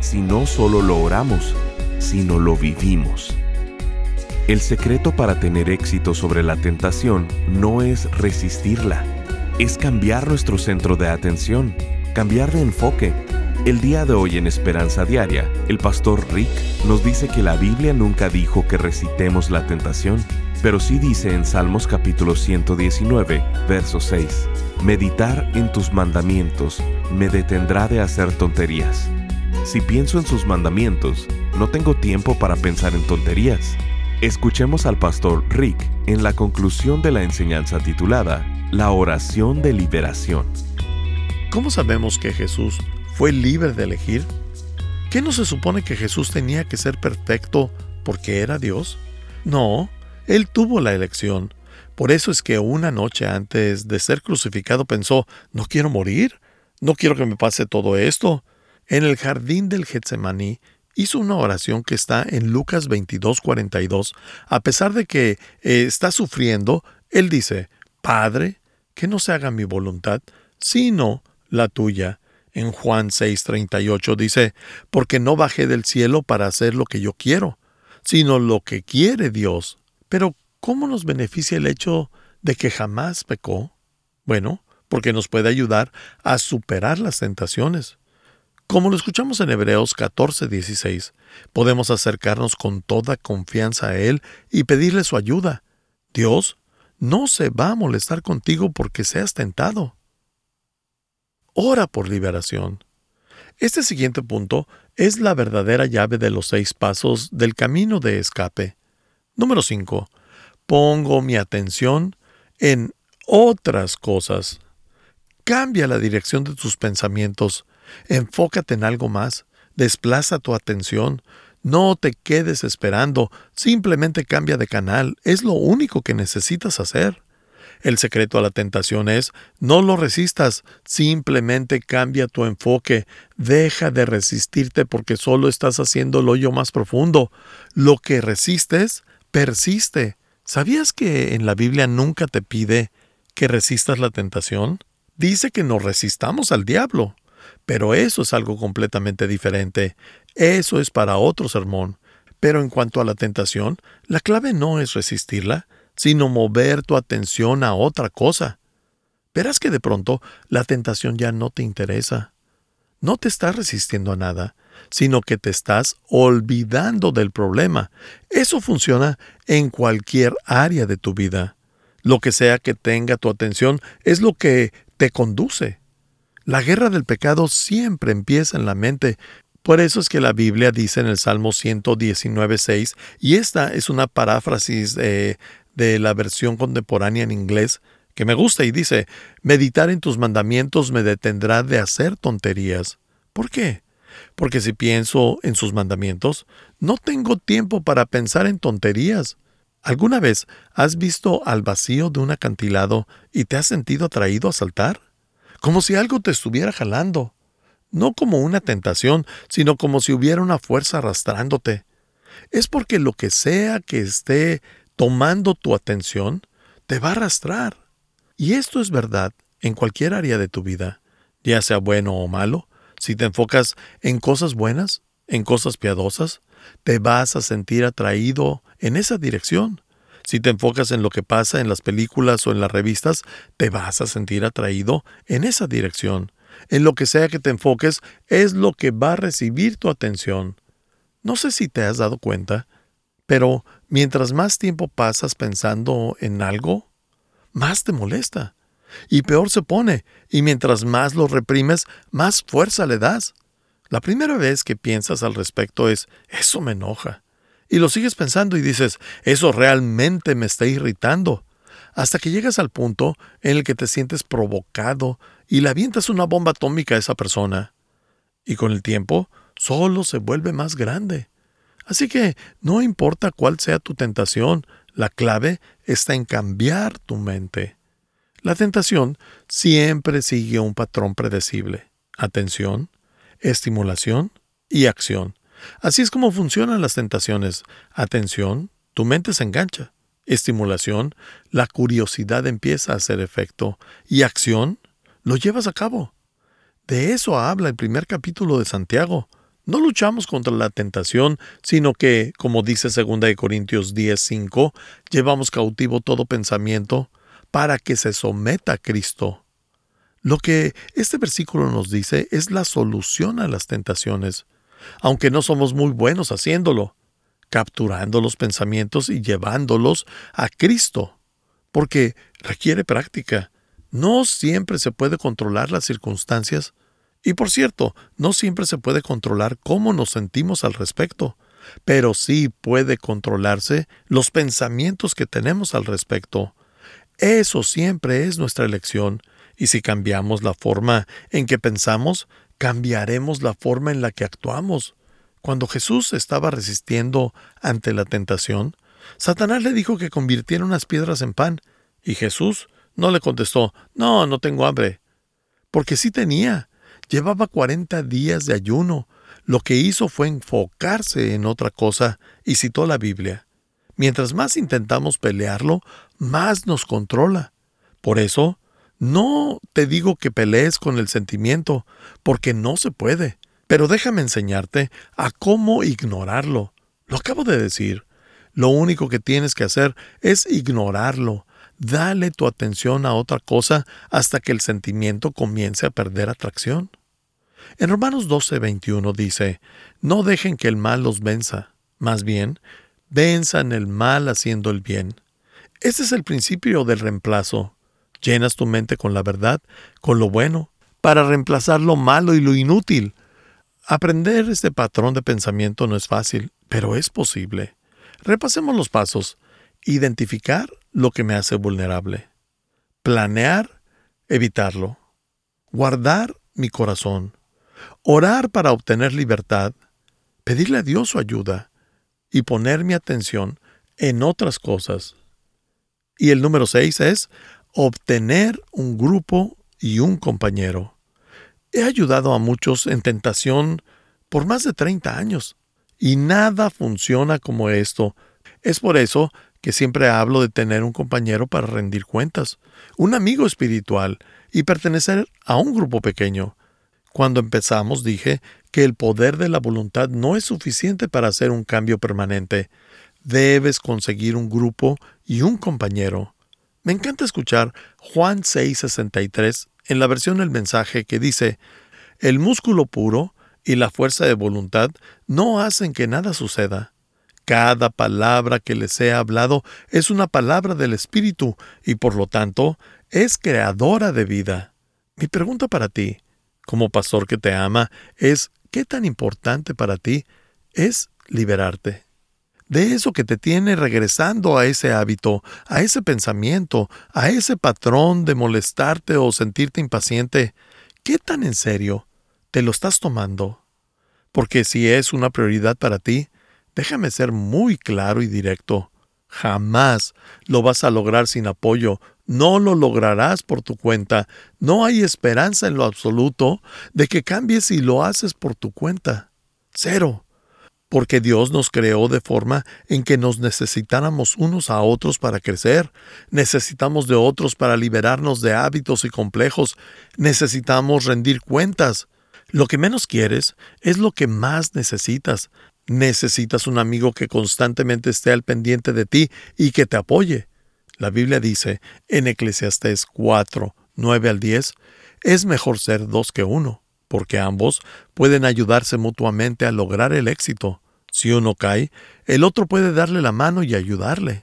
si no solo lo oramos, sino lo vivimos. El secreto para tener éxito sobre la tentación no es resistirla, es cambiar nuestro centro de atención, cambiar de enfoque. El día de hoy en Esperanza Diaria, el pastor Rick nos dice que la Biblia nunca dijo que recitemos la tentación, pero sí dice en Salmos capítulo 119, verso 6, Meditar en tus mandamientos me detendrá de hacer tonterías. Si pienso en sus mandamientos, no tengo tiempo para pensar en tonterías. Escuchemos al pastor Rick en la conclusión de la enseñanza titulada La oración de liberación. ¿Cómo sabemos que Jesús fue libre de elegir? ¿Qué no se supone que Jesús tenía que ser perfecto porque era Dios? No, él tuvo la elección. Por eso es que una noche antes de ser crucificado pensó, no quiero morir, no quiero que me pase todo esto. En el jardín del Getsemaní hizo una oración que está en Lucas 22:42. A pesar de que eh, está sufriendo, él dice, Padre, que no se haga mi voluntad, sino la tuya. En Juan 6:38 dice, porque no bajé del cielo para hacer lo que yo quiero, sino lo que quiere Dios. Pero, ¿cómo nos beneficia el hecho de que jamás pecó? Bueno, porque nos puede ayudar a superar las tentaciones. Como lo escuchamos en Hebreos 14:16, podemos acercarnos con toda confianza a Él y pedirle su ayuda. Dios no se va a molestar contigo porque seas tentado. Ora por liberación. Este siguiente punto es la verdadera llave de los seis pasos del camino de escape. Número 5. Pongo mi atención en otras cosas. Cambia la dirección de tus pensamientos. Enfócate en algo más. Desplaza tu atención. No te quedes esperando. Simplemente cambia de canal. Es lo único que necesitas hacer. El secreto a la tentación es, no lo resistas, simplemente cambia tu enfoque, deja de resistirte porque solo estás haciendo el hoyo más profundo. Lo que resistes persiste. ¿Sabías que en la Biblia nunca te pide que resistas la tentación? Dice que no resistamos al diablo. Pero eso es algo completamente diferente. Eso es para otro sermón. Pero en cuanto a la tentación, la clave no es resistirla, sino mover tu atención a otra cosa. Verás que de pronto la tentación ya no te interesa. No te estás resistiendo a nada, sino que te estás olvidando del problema. Eso funciona en cualquier área de tu vida. Lo que sea que tenga tu atención es lo que te conduce. La guerra del pecado siempre empieza en la mente. Por eso es que la Biblia dice en el Salmo 119.6, y esta es una paráfrasis de, de la versión contemporánea en inglés, que me gusta y dice, meditar en tus mandamientos me detendrá de hacer tonterías. ¿Por qué? porque si pienso en sus mandamientos, no tengo tiempo para pensar en tonterías. ¿Alguna vez has visto al vacío de un acantilado y te has sentido atraído a saltar? Como si algo te estuviera jalando. No como una tentación, sino como si hubiera una fuerza arrastrándote. Es porque lo que sea que esté tomando tu atención, te va a arrastrar. Y esto es verdad en cualquier área de tu vida, ya sea bueno o malo, si te enfocas en cosas buenas, en cosas piadosas, te vas a sentir atraído en esa dirección. Si te enfocas en lo que pasa en las películas o en las revistas, te vas a sentir atraído en esa dirección. En lo que sea que te enfoques es lo que va a recibir tu atención. No sé si te has dado cuenta, pero mientras más tiempo pasas pensando en algo, más te molesta y peor se pone, y mientras más lo reprimes, más fuerza le das. La primera vez que piensas al respecto es, eso me enoja. Y lo sigues pensando y dices, eso realmente me está irritando. Hasta que llegas al punto en el que te sientes provocado y le avientas una bomba atómica a esa persona. Y con el tiempo, solo se vuelve más grande. Así que no importa cuál sea tu tentación, la clave está en cambiar tu mente. La tentación siempre sigue un patrón predecible. Atención, estimulación y acción. Así es como funcionan las tentaciones. Atención, tu mente se engancha. Estimulación, la curiosidad empieza a hacer efecto. Y acción, lo llevas a cabo. De eso habla el primer capítulo de Santiago. No luchamos contra la tentación, sino que, como dice 2 Corintios 10:5, llevamos cautivo todo pensamiento para que se someta a Cristo. Lo que este versículo nos dice es la solución a las tentaciones, aunque no somos muy buenos haciéndolo, capturando los pensamientos y llevándolos a Cristo, porque requiere práctica. No siempre se puede controlar las circunstancias y por cierto, no siempre se puede controlar cómo nos sentimos al respecto, pero sí puede controlarse los pensamientos que tenemos al respecto. Eso siempre es nuestra elección, y si cambiamos la forma en que pensamos, cambiaremos la forma en la que actuamos. Cuando Jesús estaba resistiendo ante la tentación, Satanás le dijo que convirtiera unas piedras en pan, y Jesús no le contestó, no, no tengo hambre, porque sí tenía. Llevaba cuarenta días de ayuno. Lo que hizo fue enfocarse en otra cosa y citó la Biblia. Mientras más intentamos pelearlo, más nos controla. Por eso, no te digo que pelees con el sentimiento, porque no se puede. Pero déjame enseñarte a cómo ignorarlo. Lo acabo de decir. Lo único que tienes que hacer es ignorarlo. Dale tu atención a otra cosa hasta que el sentimiento comience a perder atracción. En Romanos 12:21 dice, No dejen que el mal los venza, más bien, venzan el mal haciendo el bien. Este es el principio del reemplazo. Llenas tu mente con la verdad, con lo bueno, para reemplazar lo malo y lo inútil. Aprender este patrón de pensamiento no es fácil, pero es posible. Repasemos los pasos. Identificar lo que me hace vulnerable. Planear, evitarlo. Guardar mi corazón. Orar para obtener libertad. Pedirle a Dios su ayuda y poner mi atención en otras cosas. Y el número seis es obtener un grupo y un compañero. He ayudado a muchos en tentación por más de 30 años y nada funciona como esto. Es por eso que siempre hablo de tener un compañero para rendir cuentas, un amigo espiritual y pertenecer a un grupo pequeño. Cuando empezamos dije que el poder de la voluntad no es suficiente para hacer un cambio permanente. Debes conseguir un grupo y un compañero. Me encanta escuchar Juan 6:63 en la versión del mensaje que dice, el músculo puro y la fuerza de voluntad no hacen que nada suceda. Cada palabra que les he hablado es una palabra del Espíritu y por lo tanto es creadora de vida. Mi pregunta para ti, como pastor que te ama, es ¿qué tan importante para ti es liberarte? De eso que te tiene regresando a ese hábito, a ese pensamiento, a ese patrón de molestarte o sentirte impaciente, ¿qué tan en serio te lo estás tomando? Porque si es una prioridad para ti, déjame ser muy claro y directo. Jamás lo vas a lograr sin apoyo, no lo lograrás por tu cuenta. No hay esperanza en lo absoluto de que cambies y lo haces por tu cuenta. Cero. Porque Dios nos creó de forma en que nos necesitáramos unos a otros para crecer, necesitamos de otros para liberarnos de hábitos y complejos, necesitamos rendir cuentas. Lo que menos quieres es lo que más necesitas. Necesitas un amigo que constantemente esté al pendiente de ti y que te apoye. La Biblia dice en Eclesiastés 4, 9 al 10, es mejor ser dos que uno, porque ambos pueden ayudarse mutuamente a lograr el éxito. Si uno cae, el otro puede darle la mano y ayudarle.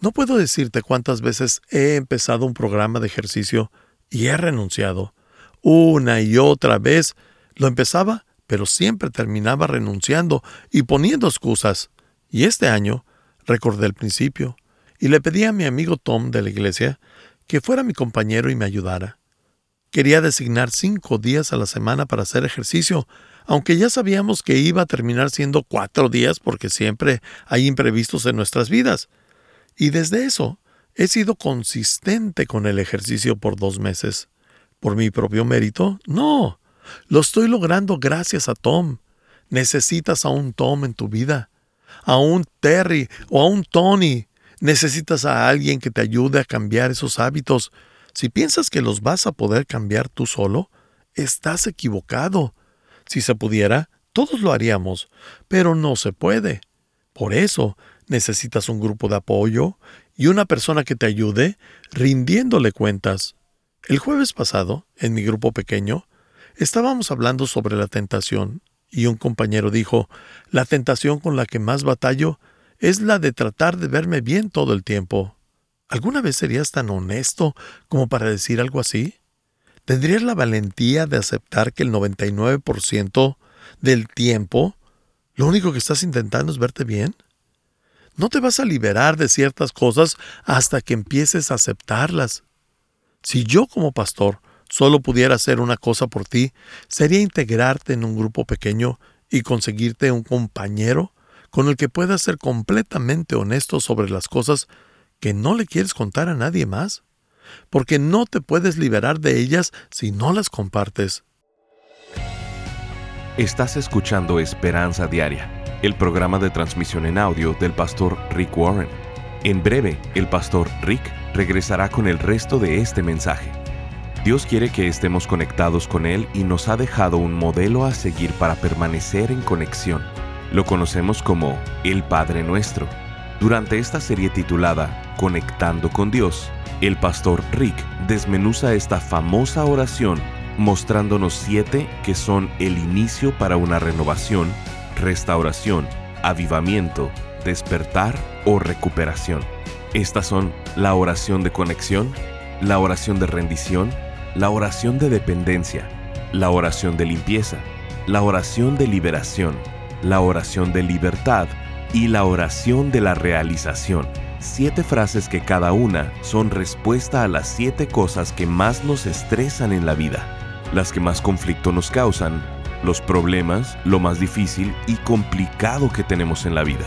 No puedo decirte cuántas veces he empezado un programa de ejercicio y he renunciado. Una y otra vez lo empezaba, pero siempre terminaba renunciando y poniendo excusas. Y este año recordé el principio y le pedí a mi amigo Tom de la iglesia que fuera mi compañero y me ayudara. Quería designar cinco días a la semana para hacer ejercicio, aunque ya sabíamos que iba a terminar siendo cuatro días porque siempre hay imprevistos en nuestras vidas. Y desde eso, he sido consistente con el ejercicio por dos meses. ¿Por mi propio mérito? No. Lo estoy logrando gracias a Tom. Necesitas a un Tom en tu vida, a un Terry o a un Tony. Necesitas a alguien que te ayude a cambiar esos hábitos. Si piensas que los vas a poder cambiar tú solo, estás equivocado. Si se pudiera, todos lo haríamos, pero no se puede. Por eso necesitas un grupo de apoyo y una persona que te ayude rindiéndole cuentas. El jueves pasado, en mi grupo pequeño, estábamos hablando sobre la tentación y un compañero dijo, la tentación con la que más batallo es la de tratar de verme bien todo el tiempo. ¿Alguna vez serías tan honesto como para decir algo así? ¿Tendrías la valentía de aceptar que el 99% del tiempo lo único que estás intentando es verte bien? No te vas a liberar de ciertas cosas hasta que empieces a aceptarlas. Si yo como pastor solo pudiera hacer una cosa por ti, sería integrarte en un grupo pequeño y conseguirte un compañero con el que puedas ser completamente honesto sobre las cosas que no le quieres contar a nadie más porque no te puedes liberar de ellas si no las compartes. Estás escuchando Esperanza Diaria, el programa de transmisión en audio del pastor Rick Warren. En breve, el pastor Rick regresará con el resto de este mensaje. Dios quiere que estemos conectados con Él y nos ha dejado un modelo a seguir para permanecer en conexión. Lo conocemos como el Padre Nuestro. Durante esta serie titulada Conectando con Dios, el pastor Rick desmenuza esta famosa oración mostrándonos siete que son el inicio para una renovación, restauración, avivamiento, despertar o recuperación. Estas son la oración de conexión, la oración de rendición, la oración de dependencia, la oración de limpieza, la oración de liberación, la oración de libertad y la oración de la realización siete frases que cada una son respuesta a las siete cosas que más nos estresan en la vida, las que más conflicto nos causan, los problemas, lo más difícil y complicado que tenemos en la vida.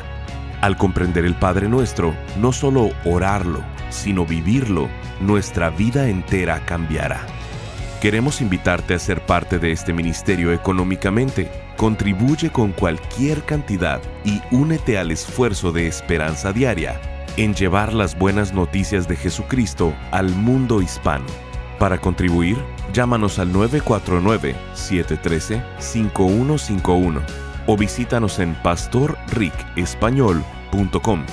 Al comprender el Padre Nuestro, no solo orarlo, sino vivirlo, nuestra vida entera cambiará. Queremos invitarte a ser parte de este ministerio económicamente. Contribuye con cualquier cantidad y únete al esfuerzo de esperanza diaria en llevar las buenas noticias de Jesucristo al mundo hispano. Para contribuir, llámanos al 949-713-5151 o visítanos en pastorricespañol.com.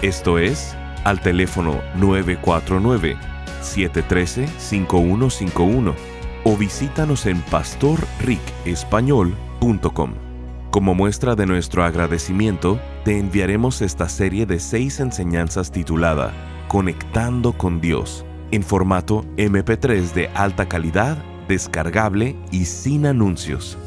Esto es, al teléfono 949-713-5151 o visítanos en pastorricespañol.com. Como muestra de nuestro agradecimiento, te enviaremos esta serie de seis enseñanzas titulada Conectando con Dios, en formato MP3 de alta calidad, descargable y sin anuncios.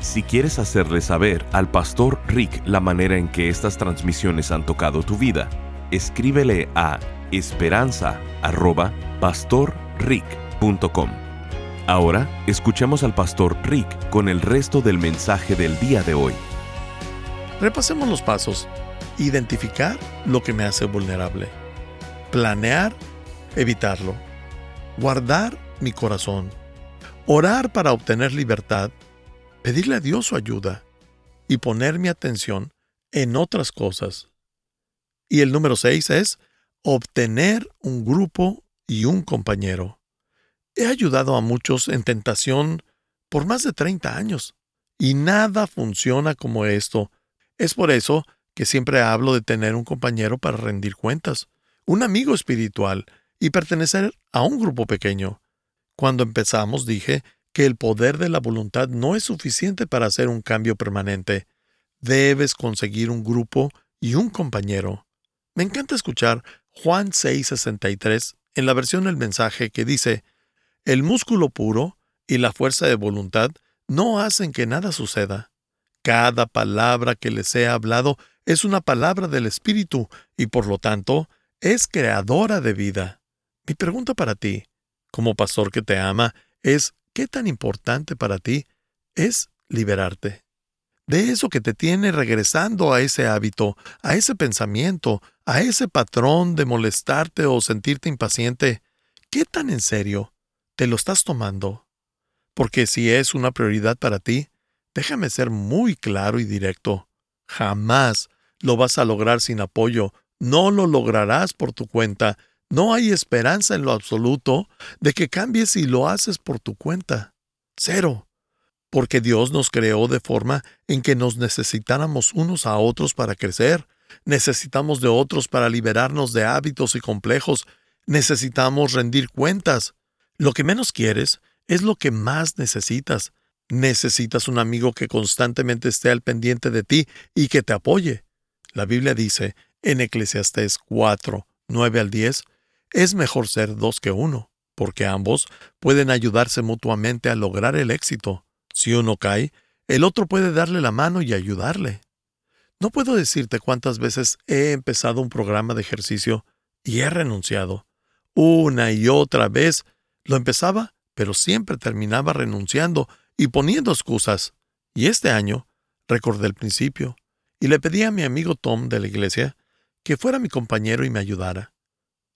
Si quieres hacerle saber al pastor Rick la manera en que estas transmisiones han tocado tu vida, escríbele a esperanza.pastorrick.com. Ahora escuchemos al pastor Rick con el resto del mensaje del día de hoy. Repasemos los pasos. Identificar lo que me hace vulnerable. Planear, evitarlo. Guardar mi corazón. Orar para obtener libertad. Pedirle a Dios su ayuda. Y poner mi atención en otras cosas. Y el número seis es obtener un grupo y un compañero. He ayudado a muchos en tentación por más de 30 años y nada funciona como esto. Es por eso que siempre hablo de tener un compañero para rendir cuentas, un amigo espiritual y pertenecer a un grupo pequeño. Cuando empezamos dije que el poder de la voluntad no es suficiente para hacer un cambio permanente. Debes conseguir un grupo y un compañero. Me encanta escuchar Juan 6:63 en la versión del mensaje que dice, el músculo puro y la fuerza de voluntad no hacen que nada suceda. Cada palabra que les he hablado es una palabra del Espíritu y por lo tanto es creadora de vida. Mi pregunta para ti, como pastor que te ama, es ¿qué tan importante para ti es liberarte. De eso que te tiene regresando a ese hábito, a ese pensamiento, a ese patrón de molestarte o sentirte impaciente. ¿Qué tan en serio te lo estás tomando? Porque si es una prioridad para ti, déjame ser muy claro y directo. Jamás lo vas a lograr sin apoyo, no lo lograrás por tu cuenta, no hay esperanza en lo absoluto de que cambies si lo haces por tu cuenta. Cero. Porque Dios nos creó de forma en que nos necesitáramos unos a otros para crecer, necesitamos de otros para liberarnos de hábitos y complejos, necesitamos rendir cuentas. Lo que menos quieres es lo que más necesitas. Necesitas un amigo que constantemente esté al pendiente de ti y que te apoye. La Biblia dice en Eclesiastés 4, 9 al 10, es mejor ser dos que uno, porque ambos pueden ayudarse mutuamente a lograr el éxito. Si uno cae, el otro puede darle la mano y ayudarle. No puedo decirte cuántas veces he empezado un programa de ejercicio y he renunciado. Una y otra vez lo empezaba, pero siempre terminaba renunciando y poniendo excusas. Y este año recordé el principio y le pedí a mi amigo Tom de la iglesia que fuera mi compañero y me ayudara.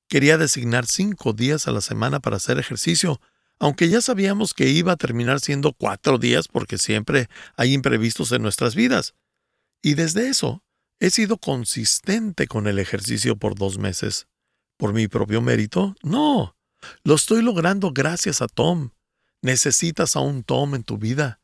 Quería designar cinco días a la semana para hacer ejercicio, aunque ya sabíamos que iba a terminar siendo cuatro días porque siempre hay imprevistos en nuestras vidas. Y desde eso, he sido consistente con el ejercicio por dos meses. ¿Por mi propio mérito? No. Lo estoy logrando gracias a Tom. Necesitas a un Tom en tu vida,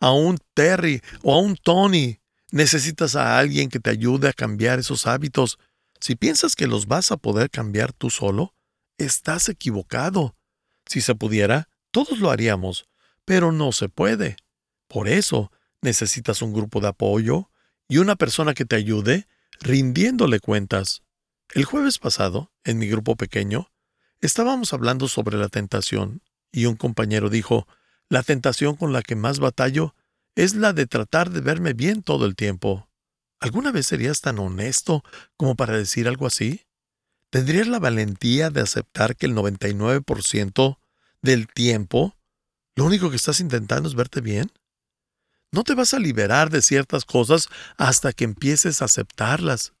a un Terry o a un Tony Necesitas a alguien que te ayude a cambiar esos hábitos. Si piensas que los vas a poder cambiar tú solo, estás equivocado. Si se pudiera, todos lo haríamos, pero no se puede. Por eso, necesitas un grupo de apoyo y una persona que te ayude rindiéndole cuentas. El jueves pasado, en mi grupo pequeño, estábamos hablando sobre la tentación, y un compañero dijo, la tentación con la que más batallo es la de tratar de verme bien todo el tiempo. ¿Alguna vez serías tan honesto como para decir algo así? ¿Tendrías la valentía de aceptar que el 99% del tiempo lo único que estás intentando es verte bien? No te vas a liberar de ciertas cosas hasta que empieces a aceptarlas.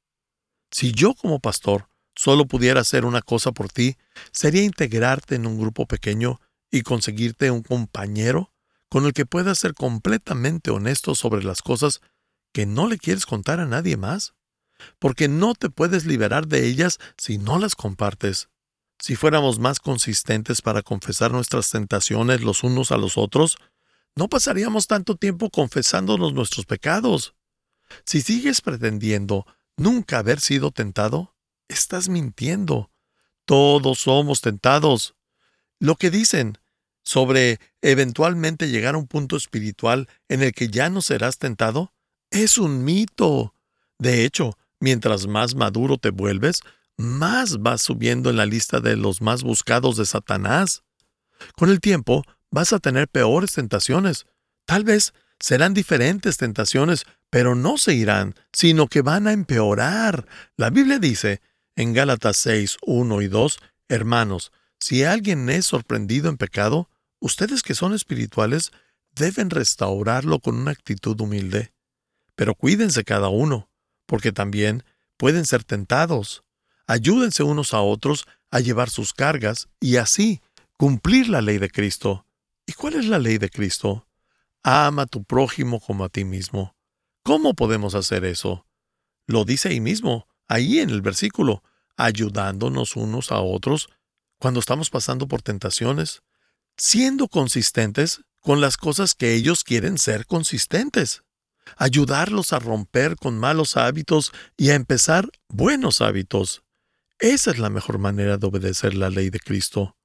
Si yo como pastor solo pudiera hacer una cosa por ti, sería integrarte en un grupo pequeño y conseguirte un compañero con el que puedas ser completamente honesto sobre las cosas que no le quieres contar a nadie más, porque no te puedes liberar de ellas si no las compartes. Si fuéramos más consistentes para confesar nuestras tentaciones los unos a los otros, no pasaríamos tanto tiempo confesándonos nuestros pecados. Si sigues pretendiendo nunca haber sido tentado, estás mintiendo. Todos somos tentados. Lo que dicen, sobre eventualmente llegar a un punto espiritual en el que ya no serás tentado, es un mito. De hecho, mientras más maduro te vuelves, más vas subiendo en la lista de los más buscados de Satanás. Con el tiempo vas a tener peores tentaciones. Tal vez serán diferentes tentaciones, pero no se irán, sino que van a empeorar. La Biblia dice en Gálatas 6, 1 y 2, Hermanos, si alguien es sorprendido en pecado, Ustedes que son espirituales deben restaurarlo con una actitud humilde. Pero cuídense cada uno, porque también pueden ser tentados. Ayúdense unos a otros a llevar sus cargas y así cumplir la ley de Cristo. ¿Y cuál es la ley de Cristo? Ama a tu prójimo como a ti mismo. ¿Cómo podemos hacer eso? Lo dice ahí mismo, ahí en el versículo, ayudándonos unos a otros cuando estamos pasando por tentaciones, siendo consistentes con las cosas que ellos quieren ser consistentes. Ayudarlos a romper con malos hábitos y a empezar buenos hábitos. Esa es la mejor manera de obedecer la ley de Cristo.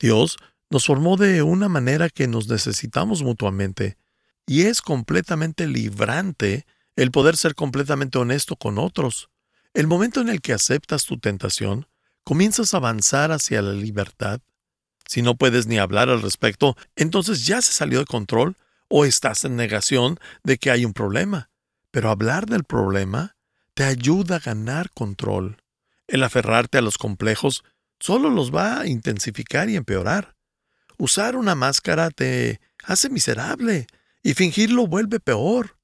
Dios nos formó de una manera que nos necesitamos mutuamente, y es completamente librante el poder ser completamente honesto con otros. El momento en el que aceptas tu tentación, comienzas a avanzar hacia la libertad si no puedes ni hablar al respecto, entonces ya se salió de control o estás en negación de que hay un problema. Pero hablar del problema te ayuda a ganar control. El aferrarte a los complejos solo los va a intensificar y empeorar. Usar una máscara te hace miserable Y fingirlo vuelve peor.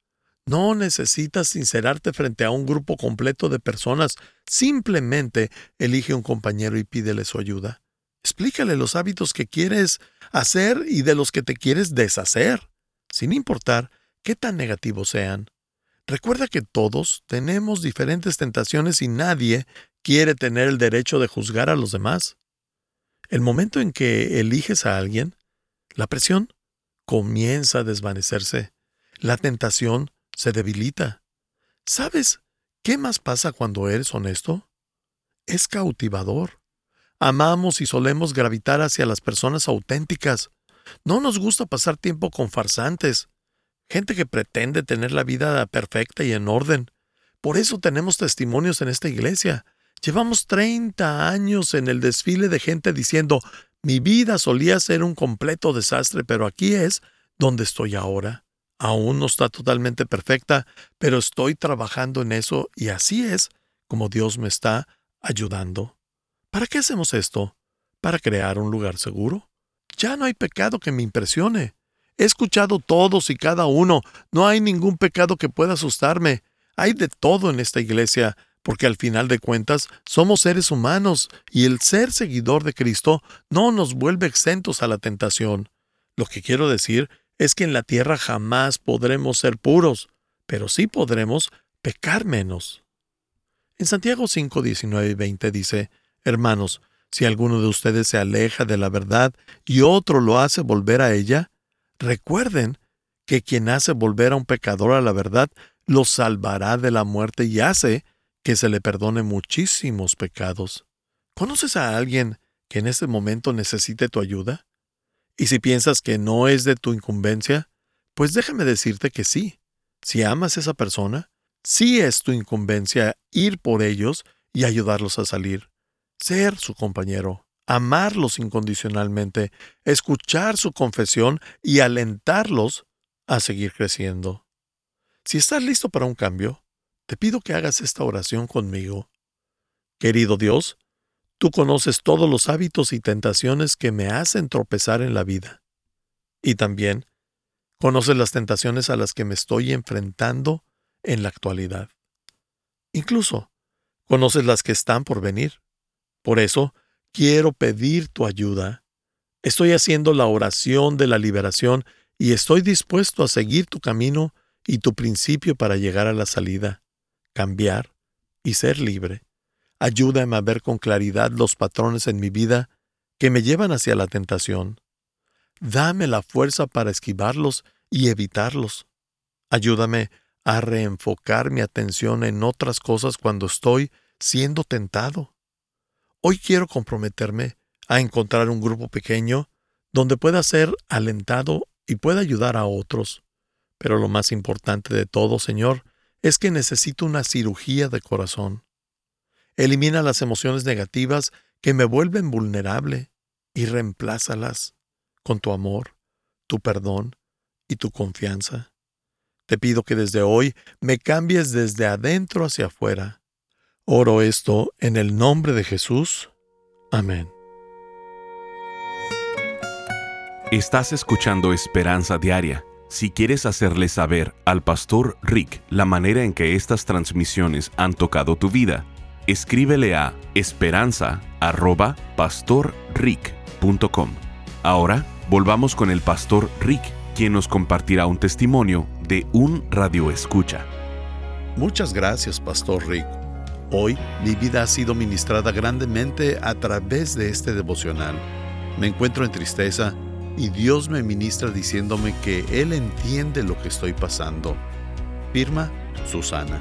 No necesitas sincerarte frente a un grupo completo de personas. Simplemente elige un compañero y pídele su ayuda. Explícale los hábitos que quieres hacer y de los que te quieres deshacer, sin importar qué tan negativos sean. Recuerda que todos tenemos diferentes tentaciones y nadie quiere tener el derecho de juzgar a los demás. El momento en que eliges a alguien, la presión comienza a desvanecerse. La tentación se debilita. ¿Sabes qué más pasa cuando eres honesto? Es cautivador. Amamos y solemos gravitar hacia las personas auténticas. No nos gusta pasar tiempo con farsantes, gente que pretende tener la vida perfecta y en orden. Por eso tenemos testimonios en esta iglesia. Llevamos 30 años en el desfile de gente diciendo, mi vida solía ser un completo desastre, pero aquí es donde estoy ahora. Aún no está totalmente perfecta, pero estoy trabajando en eso y así es como Dios me está ayudando. ¿Para qué hacemos esto? ¿Para crear un lugar seguro? Ya no hay pecado que me impresione. He escuchado todos y cada uno. No hay ningún pecado que pueda asustarme. Hay de todo en esta iglesia, porque al final de cuentas somos seres humanos y el ser seguidor de Cristo no nos vuelve exentos a la tentación. Lo que quiero decir es que en la tierra jamás podremos ser puros, pero sí podremos pecar menos. En Santiago 5, 19 y 20 dice, Hermanos, si alguno de ustedes se aleja de la verdad y otro lo hace volver a ella, recuerden que quien hace volver a un pecador a la verdad lo salvará de la muerte y hace que se le perdone muchísimos pecados. ¿Conoces a alguien que en este momento necesite tu ayuda? Y si piensas que no es de tu incumbencia, pues déjame decirte que sí. Si amas a esa persona, sí es tu incumbencia ir por ellos y ayudarlos a salir, ser su compañero, amarlos incondicionalmente, escuchar su confesión y alentarlos a seguir creciendo. Si estás listo para un cambio, te pido que hagas esta oración conmigo. Querido Dios, Tú conoces todos los hábitos y tentaciones que me hacen tropezar en la vida. Y también conoces las tentaciones a las que me estoy enfrentando en la actualidad. Incluso conoces las que están por venir. Por eso quiero pedir tu ayuda. Estoy haciendo la oración de la liberación y estoy dispuesto a seguir tu camino y tu principio para llegar a la salida, cambiar y ser libre. Ayúdame a ver con claridad los patrones en mi vida que me llevan hacia la tentación. Dame la fuerza para esquivarlos y evitarlos. Ayúdame a reenfocar mi atención en otras cosas cuando estoy siendo tentado. Hoy quiero comprometerme a encontrar un grupo pequeño donde pueda ser alentado y pueda ayudar a otros. Pero lo más importante de todo, Señor, es que necesito una cirugía de corazón. Elimina las emociones negativas que me vuelven vulnerable y reemplázalas con tu amor, tu perdón y tu confianza. Te pido que desde hoy me cambies desde adentro hacia afuera. Oro esto en el nombre de Jesús. Amén. Estás escuchando Esperanza Diaria. Si quieres hacerle saber al pastor Rick la manera en que estas transmisiones han tocado tu vida, escríbele a esperanza.pastorrick.com. Ahora volvamos con el pastor Rick, quien nos compartirá un testimonio de un radio escucha. Muchas gracias, pastor Rick. Hoy mi vida ha sido ministrada grandemente a través de este devocional. Me encuentro en tristeza y Dios me ministra diciéndome que Él entiende lo que estoy pasando. Firma Susana.